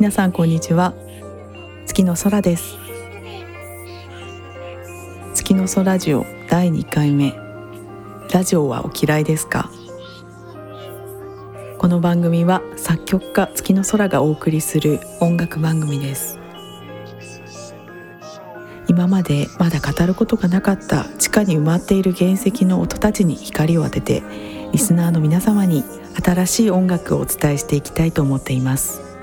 皆さんこんにちは。月の空です。月の空ラジオ第2回目。ラジオはお嫌いですか？この番組は作曲家月の空がお送りする音楽番組です。今までまだ語ることがなかった地下に埋まっている原石の音たちに光を当ててリスナーの皆様に新しい音楽をお伝えしていきたいと思っています。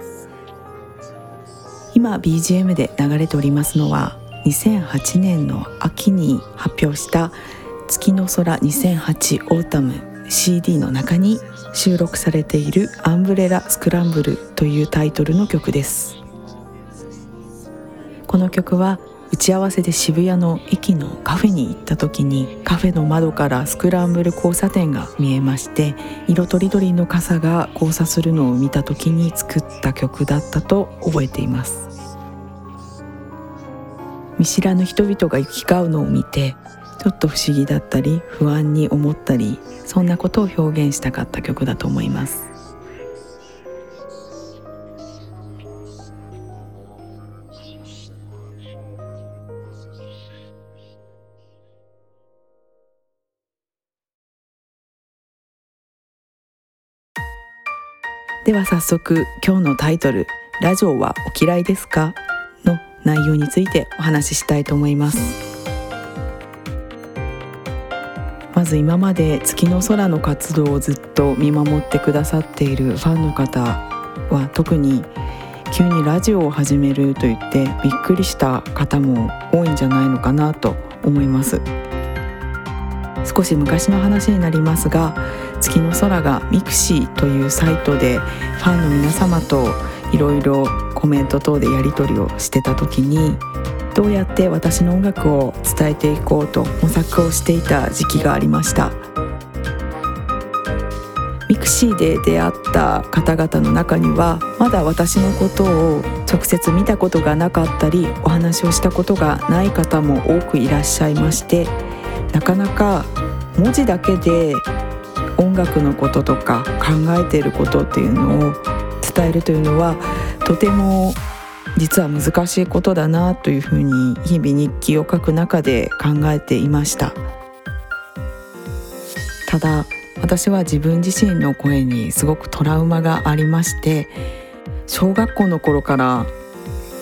今 BGM で流れておりますのは2008年の秋に発表した「月の空2008オータム」CD の中に収録されている「アンブレラ・スクランブル」というタイトルの曲です。この曲は打ち合わせで渋谷の駅のカフェに行った時にカフェの窓からスクランブル交差点が見えまして色とりどりの傘が交差するのを見た時に作った曲だったと覚えています。見知らぬ人々が行き交うのを見てちょっと不思議だったり不安に思ったりそんなことを表現したかった曲だと思います。では早速今日のタイトル「ラジオはお嫌いですか?」の内容についてお話ししたいと思いますまず今まで月の空の活動をずっと見守ってくださっているファンの方は特に急にラジオを始めると言ってびっくりした方も多いんじゃないのかなと思います少し昔の話になりますが月の空がミクシーというサイトでファンの皆様といろいろコメント等でやり取りをしてた時にどうやって私の音楽を伝えていこうと模索をしていた時期がありました。ミクシーで出会った方々の中にはまだ私のことを直接見たことがなかったりお話をしたことがない方も多くいらっしゃいましてなかなか文字だけで音楽のこととか考えていることっていうのを伝えるというのはとても実は難しいことだなというふうに日々日記を書く中で考えていました。ただ私は自分自身の声にすごくトラウマがありまして小学校の頃から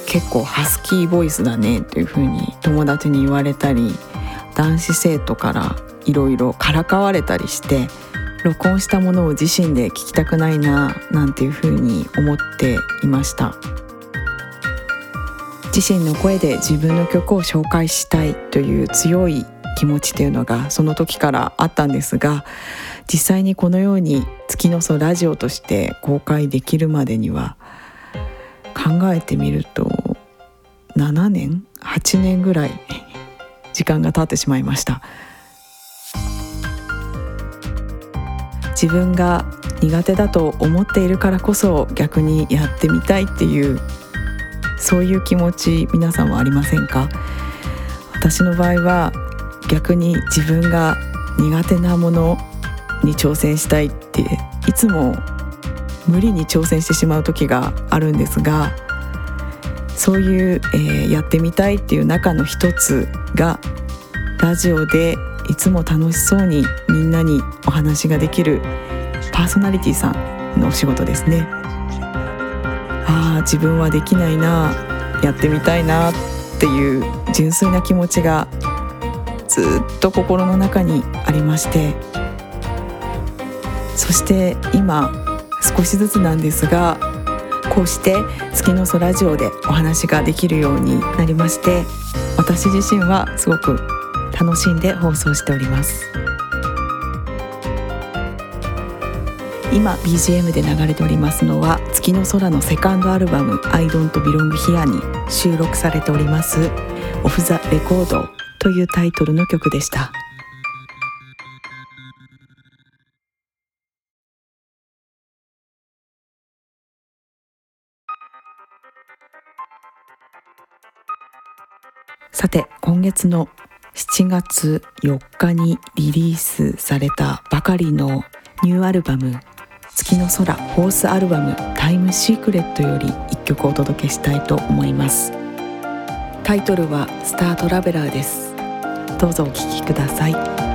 結構ハスキーボイスだねというふうに友達に言われたり男子生徒からいろいろからかわれたりして録音したものを自身で聞きたくないななんていうふうに思っていました。自身の声で自分の曲を紹介したいという強い気持ちというのがその時からあったんですが実際にこのように月の空ラジオとして公開できるまでには考えてみると7年8年ぐらい時間が経ってしまいました。自分が苦手だと思っているからこそ逆にやってみたいっていうそういう気持ち皆さんはありませんか？私の場合は逆に自分が苦手なものに挑戦したいっていつも無理に挑戦してしまう時があるんですがそういう、えー、やってみたいっていう中の一つがラジオでいつも楽しそうにみんなにお話ができるパーソナリティさんのお仕事ですね。ああ自分はできないなやってみたいなっていう純粋な気持ちがずっと心の中にありまして。そして今少しずつなんですがこうして月の空ラジオでお話ができるようになりまして私自身はすごく楽しんで放送しております。今 BGM で流れておりますのは月の空のセカンドアルバム I don't belong here に収録されておりますオフザレコードというタイトルの曲でした。さて今月の7月4日にリリースされたばかりのニューアルバム月の空フォースアルバムタイムシークレットより1曲お届けしたいと思います。タイトルはスタートラベラーです。どうぞお聴きください。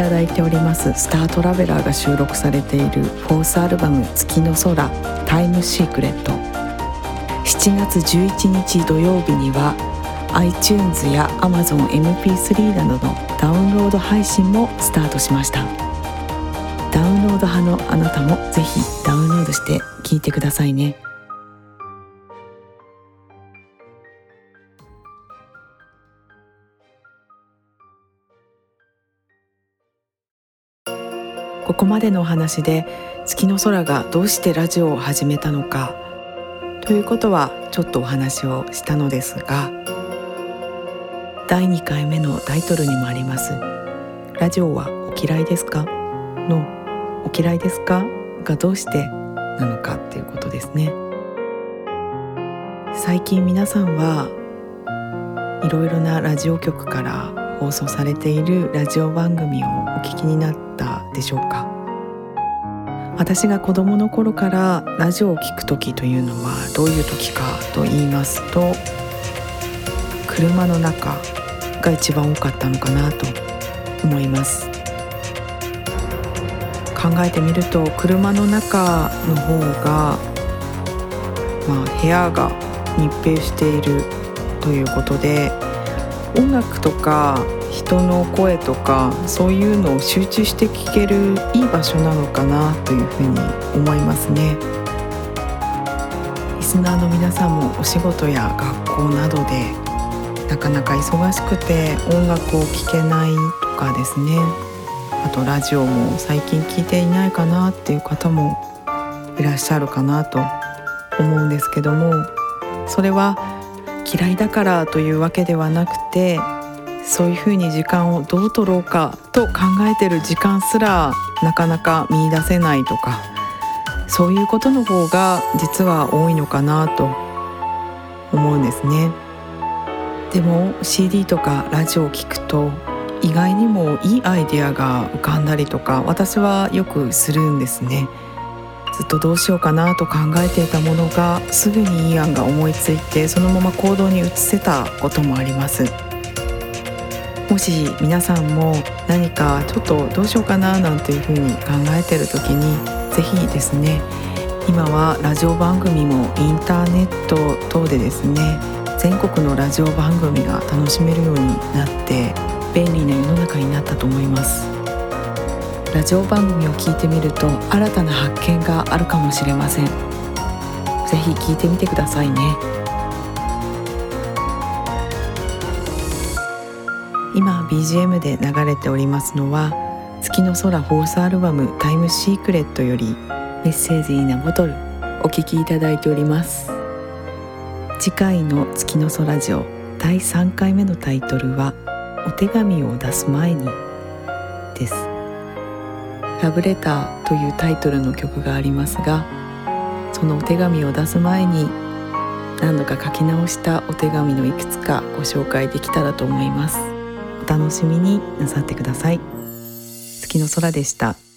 ただいております。スタートラベラーが収録されているフォースアルバム月の空タイムシークレット。7月11日土曜日には iTunes や Amazon MP3 などのダウンロード配信もスタートしました。ダウンロード派のあなたもぜひダウンロードして聴いてくださいね。ここまでのお話で月の空がどうしてラジオを始めたのかということはちょっとお話をしたのですが第2回目のタイトルにもあります「ラジオはお嫌いですか?」の「お嫌いですか?」がどうしてなのかっていうことですね最近皆さんはいろいろなラジオ局から放送されているラジオ番組をお聞きになったでしょうか。私が子供の頃からラジオを聴く時というのはどういう時かと言いますと車の中が一番多かったのかなと思います。考えてみると車の中の方が、まあ、部屋が密閉しているということで音楽とか人の声とかそういうのを集中して聴けるいい場所なのかなというふうに思いますね。リスナーの皆さんもお仕事や学校などでなかなか忙しくて音楽を聴けないとかですね。あとラジオも最近聞いていないかなっていう方もいらっしゃるかなと思うんですけどもそれは嫌いだからというわけではなくてそういうふうに時間をどう取ろうかと考えてる時間すらなかなか見いだせないとかそういうことの方が実は多いのかなと思うんですね。でも CD とかラジオを聴くと意外にもいいアイデアが浮かんだりとか私はよくするんですね。ずっとどうしようかなと考えていたものがすぐにいい案が思いついてそのまま行動に移せたこともあります。もし皆さんも何かちょっとどうしようかななんていうふうに考えてる時に是非ですね今はラジオ番組もインターネット等でですね全国のラジオ番組が楽しめるようになって便利な世の中になったと思います。ラジオ番組を聞いてみると新たな発見があるかもしれません。是非聞いてみてくださいね。今 BGM で流れておりますのは月の空フォースアルバムタイムシークレットよりメッセージイナボトルお聴きいただいております。次回の月の空ラジオ第3回目のタイトルはお手紙を出す前にです。ラブレターというタイトルの曲がありますがそのお手紙を出す前に何度か書き直したお手紙のいくつかご紹介できたらと思います。お楽しみになさってください。月の空でした。